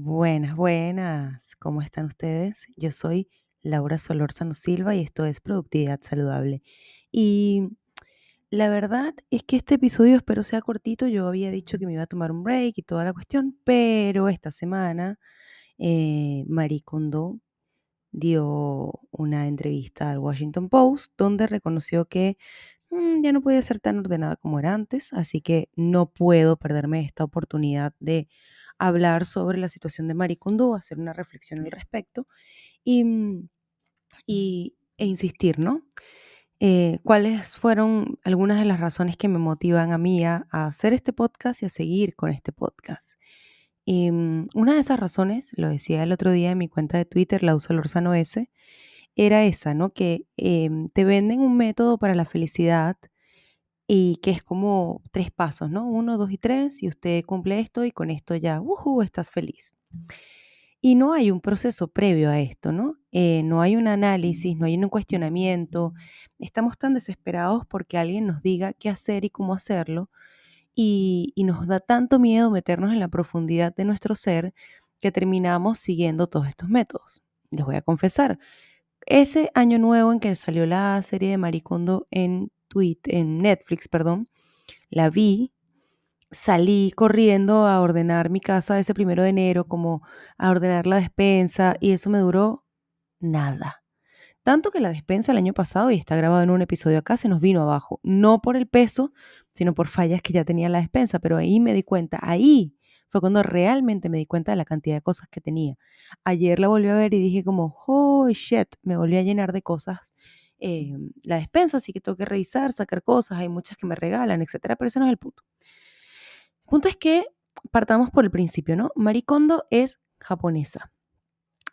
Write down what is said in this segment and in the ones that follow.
Buenas, buenas. ¿Cómo están ustedes? Yo soy Laura Solórzano Silva y esto es Productividad Saludable. Y la verdad es que este episodio espero sea cortito. Yo había dicho que me iba a tomar un break y toda la cuestión, pero esta semana eh, Marie Kondo dio una entrevista al Washington Post donde reconoció que mm, ya no podía ser tan ordenada como era antes, así que no puedo perderme esta oportunidad de hablar sobre la situación de Marie hacer una reflexión al respecto y, mm, e insistir, ¿no? Eh, ¿cuáles fueron algunas de las razones que me motivan a mí a, hacer este podcast y a seguir con este podcast? Y mm, una de esas razones, lo decía el otro día en mi cuenta de Twitter, la Lorzano S, era esa, ¿no? Que em, te venden un método para la felicidad y que es como tres pasos, ¿no? Uno, dos y tres, y usted cumple esto y con esto ya, ¡uhú!, estás feliz. Y no hay un proceso previo a esto, ¿no? Eh, no hay un análisis, no hay un cuestionamiento. Estamos tan desesperados porque alguien nos diga qué hacer y cómo hacerlo. Y, y nos da tanto miedo meternos en la profundidad de nuestro ser que terminamos siguiendo todos estos métodos. Les voy a confesar, ese año nuevo en que salió la serie de Maricondo en, tweet, en Netflix, perdón, la vi salí corriendo a ordenar mi casa ese primero de enero, como a ordenar la despensa, y eso me duró nada. Tanto que la despensa el año pasado, y está grabado en un episodio acá, se nos vino abajo. No por el peso, sino por fallas que ya tenía la despensa, pero ahí me di cuenta, ahí fue cuando realmente me di cuenta de la cantidad de cosas que tenía. Ayer la volví a ver y dije como, oh shit, me volví a llenar de cosas eh, la despensa, así que tengo que revisar, sacar cosas, hay muchas que me regalan, etcétera, pero ese no es el punto. El punto es que partamos por el principio, ¿no? Maricondo es japonesa.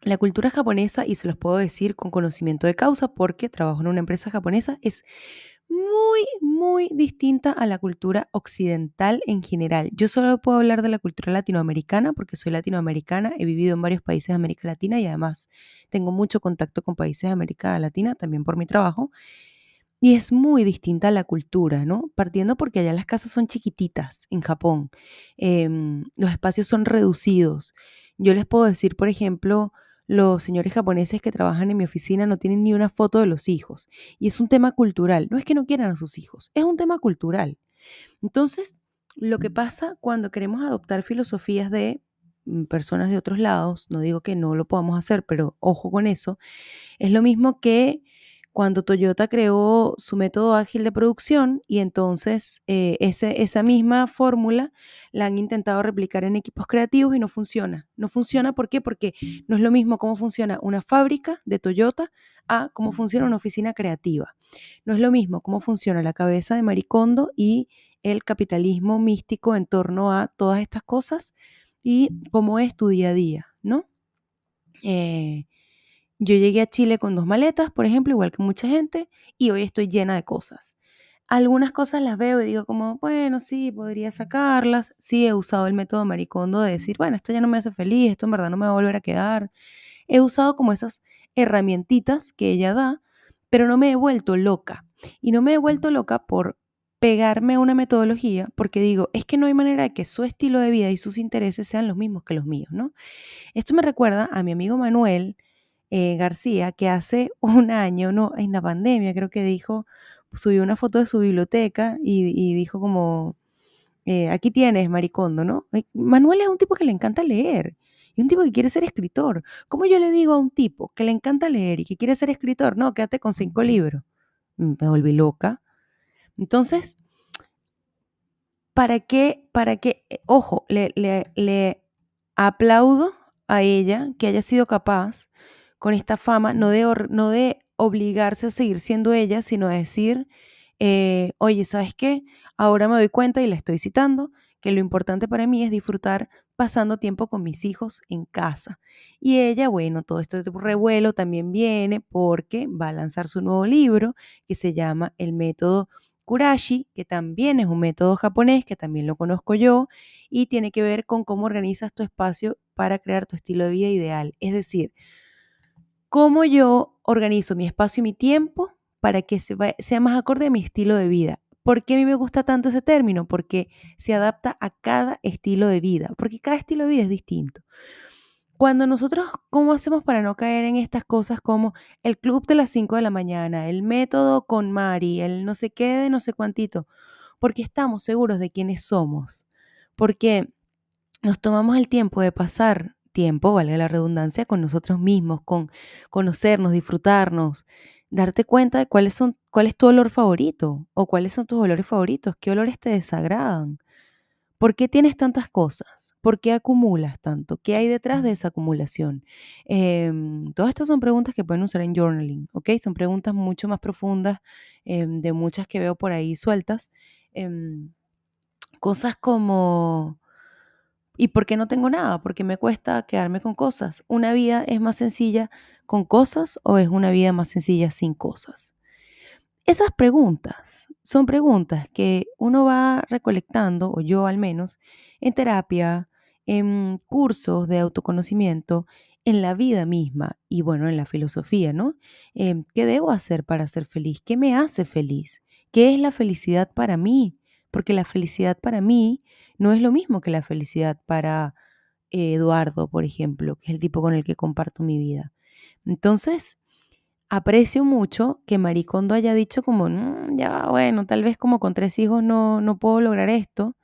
La cultura japonesa, y se los puedo decir con conocimiento de causa porque trabajo en una empresa japonesa, es muy, muy distinta a la cultura occidental en general. Yo solo puedo hablar de la cultura latinoamericana porque soy latinoamericana, he vivido en varios países de América Latina y además tengo mucho contacto con países de América Latina, también por mi trabajo. Y es muy distinta a la cultura, ¿no? Partiendo porque allá las casas son chiquititas en Japón, em, los espacios son reducidos. Yo les puedo decir, por ejemplo, los señores japoneses que trabajan en mi oficina no tienen ni una foto de los hijos. Y es un tema cultural. No es que no quieran a sus hijos, es un tema cultural. Entonces, lo que pasa cuando queremos adoptar filosofías de mm, personas de otros lados, no digo que no lo podamos hacer, pero ojo con eso, es lo mismo que cuando Toyota creó su método ágil de producción y entonces eh, ese- esa misma fórmula la han intentado replicar en equipos creativos y no funciona. No funciona, ¿por? Porque no es lo mismo cómo funciona una fábrica de Toyota a cómo funciona una oficina creativa. No es lo mismo cómo funciona la cabeza de Maricondo y el capitalismo místico en torno a todas estas cosas y cómo es tu día a día, ¿no? Eh, yo llegué a Chile con dos maletas, por ejemplo, igual que mucha gente, y hoy estoy llena de cosas. Algunas cosas las veo y digo como, bueno, sí, podría sacarlas. Sí, he usado el método maricondo de decir, bueno, esto ya no me hace feliz, esto en verdad no me va a volver a quedar. He usado como esas herramientitas que ella da, pero no me he vuelto loca. Y no me he vuelto loca por pegarme a una metodología, porque digo, es que no hay manera de que su estilo de vida y sus intereses sean los mismos que los míos, ¿no? Esto me recuerda a mi amigo Manuel, eh, García, que hace un año, no, en la pandemia creo que dijo, subió una foto de su biblioteca y, y dijo como, eh, aquí tienes, Maricondo, ¿no? Manuel es un tipo que le encanta leer y un tipo que quiere ser escritor. ¿Cómo yo le digo a un tipo que le encanta leer y que quiere ser escritor? No, quédate con cinco libros. Mm, Me volví loca. Entonces, ¿para qué? ¿Para qué? Eh, Ojo, le, le, le aplaudo a ella que haya sido capaz con esta fama, no de, no de obligarse a seguir siendo ella, sino de decir, eh, oye, ¿sabes qué? Ahora me doy cuenta y la estoy citando, que lo importante para mí es disfrutar pasando tiempo con mis hijos en casa. Y ella, bueno, todo este revuelo también viene porque va a lanzar su nuevo libro que se llama El método Kurashi, que también es un método japonés, que también lo conozco yo, y tiene que ver con cómo organizas tu espacio para crear tu estilo de vida ideal. Es decir, cómo yo organizo mi espacio y mi tiempo para que sea más acorde a mi estilo de vida. ¿Por qué a mí me gusta tanto ese término? Porque se adapta a cada estilo de vida, porque cada estilo de vida es distinto. Cuando nosotros, ¿cómo hacemos para no caer en estas cosas como el club de las 5 de la mañana, el método con Mari, el no sé qué de no sé cuántito? Porque estamos seguros de quiénes somos, porque nos tomamos el tiempo de pasar tiempo, vale la redundancia, con nosotros mismos, con conocernos, disfrutarnos, darte cuenta de cuáles son, cuál es tu olor favorito o cuáles son tus olores favoritos, qué olores te desagradan, por qué tienes tantas cosas, por qué acumulas tanto, qué hay detrás de esa acumulación. Em, todas estas son preguntas que pueden usar en journaling, ¿ok? Son preguntas mucho más profundas em, de muchas que veo por ahí sueltas. Em, cosas como ¿Y por qué no tengo nada? Porque me cuesta quedarme con cosas. ¿Una vida es más sencilla con cosas o es una vida más sencilla sin cosas? Esas preguntas son preguntas que uno va recolectando, o yo al menos, en terapia, en cursos de autoconocimiento, en la vida misma y bueno, en la filosofía, ¿no? Em, ¿Qué debo hacer para ser feliz? ¿Qué me hace feliz? ¿Qué es la felicidad para mí? Porque la felicidad para mí no es lo mismo que la felicidad para Eduardo, por ejemplo, que es el tipo con el que comparto mi vida. Entonces, aprecio mucho que Maricondo haya dicho como, mm, ya, bueno, tal vez como con tres hijos no, no puedo lograr esto,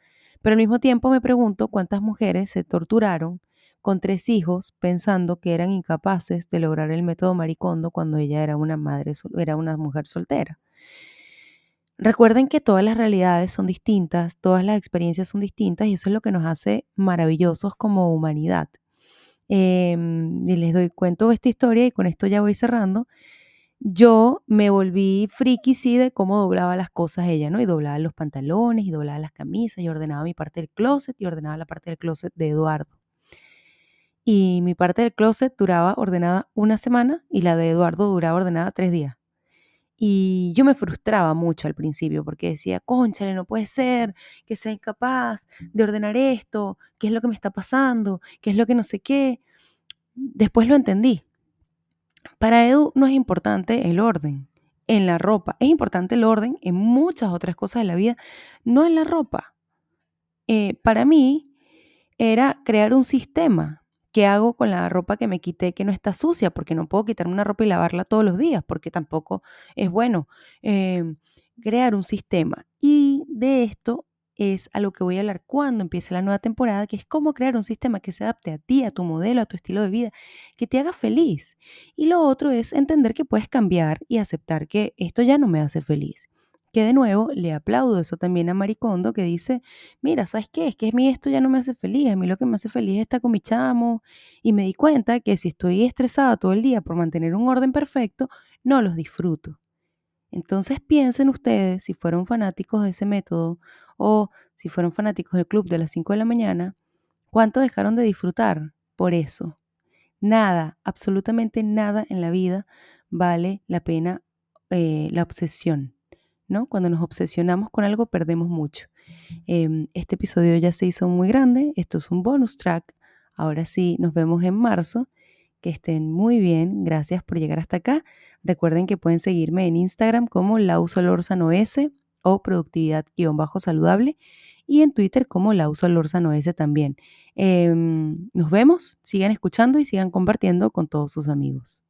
pero al mismo tiempo me pregunto cuántas mujeres se torturaron con tres hijos pensando que eran incapaces de lograr el método Maricondo cuando ella era una madre, era una mujer soltera. Recuerden que todas las realidades son distintas, todas las experiencias son distintas y eso es lo que nos hace maravillosos como humanidad. Em, y les doy cuento esta historia y con esto ya voy cerrando. Yo me volví friki, sí, de cómo doblaba las cosas ella, ¿no? Y doblaba los pantalones y doblaba las camisas y ordenaba mi parte del closet y ordenaba la parte del closet de Eduardo. Y mi parte del closet duraba ordenada una semana y la de Eduardo duraba ordenada tres días. Y yo me frustraba mucho al principio porque decía, conchale, no puede ser que sea incapaz de ordenar esto, qué es lo que me está pasando, qué es lo que no sé qué. Después lo entendí. Para Edu no es importante el orden en la ropa, es importante el orden en muchas otras cosas de la vida, no en la ropa. Eh, para mí era crear un sistema ¿Qué hago con la ropa que me quité que no está sucia? Porque no puedo quitarme una ropa y lavarla todos los días, porque tampoco es bueno em, crear un sistema. Y de esto es a lo que voy a hablar cuando empiece la nueva temporada, que es cómo crear un sistema que se adapte a ti, a tu modelo, a tu estilo de vida, que te haga feliz. Y lo otro es entender que puedes cambiar y aceptar que esto ya no me hace feliz que de nuevo le aplaudo eso también a Maricondo que dice, mira, ¿sabes qué? Es que a mí esto ya no me hace feliz, a mí lo que me hace feliz es estar con mi chamo y me di cuenta que si estoy estresada todo el día por mantener un orden perfecto, no los disfruto. Entonces piensen ustedes si fueron fanáticos de ese método o si fueron fanáticos del club de las 5 de la mañana, ¿cuánto dejaron de disfrutar por eso? Nada, absolutamente nada en la vida vale la pena eh, la obsesión. Cuando nos obsesionamos con algo perdemos mucho. Em, este episodio ya se hizo muy grande, esto es un bonus track. Ahora sí, nos vemos en marzo. Que estén muy bien, gracias por llegar hasta acá. Recuerden que pueden seguirme en Instagram como lausolórzanoS o productividad-saludable y en Twitter como lausolórzanoS también. Em, nos vemos, sigan escuchando y sigan compartiendo con todos sus amigos.